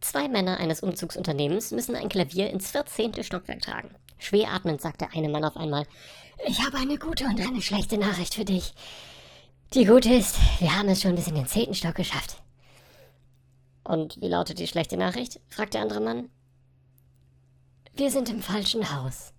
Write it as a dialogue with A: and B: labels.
A: Zwei Männer eines Umzugsunternehmens müssen ein Klavier ins 14. Stockwerk tragen. Schwer atmend sagt der eine Mann auf einmal, ich habe eine gute und eine schlechte Nachricht für dich. Die gute ist, wir haben es schon bis in den zehnten Stock geschafft. Und wie lautet die schlechte Nachricht? fragt der andere Mann. Wir sind im falschen Haus.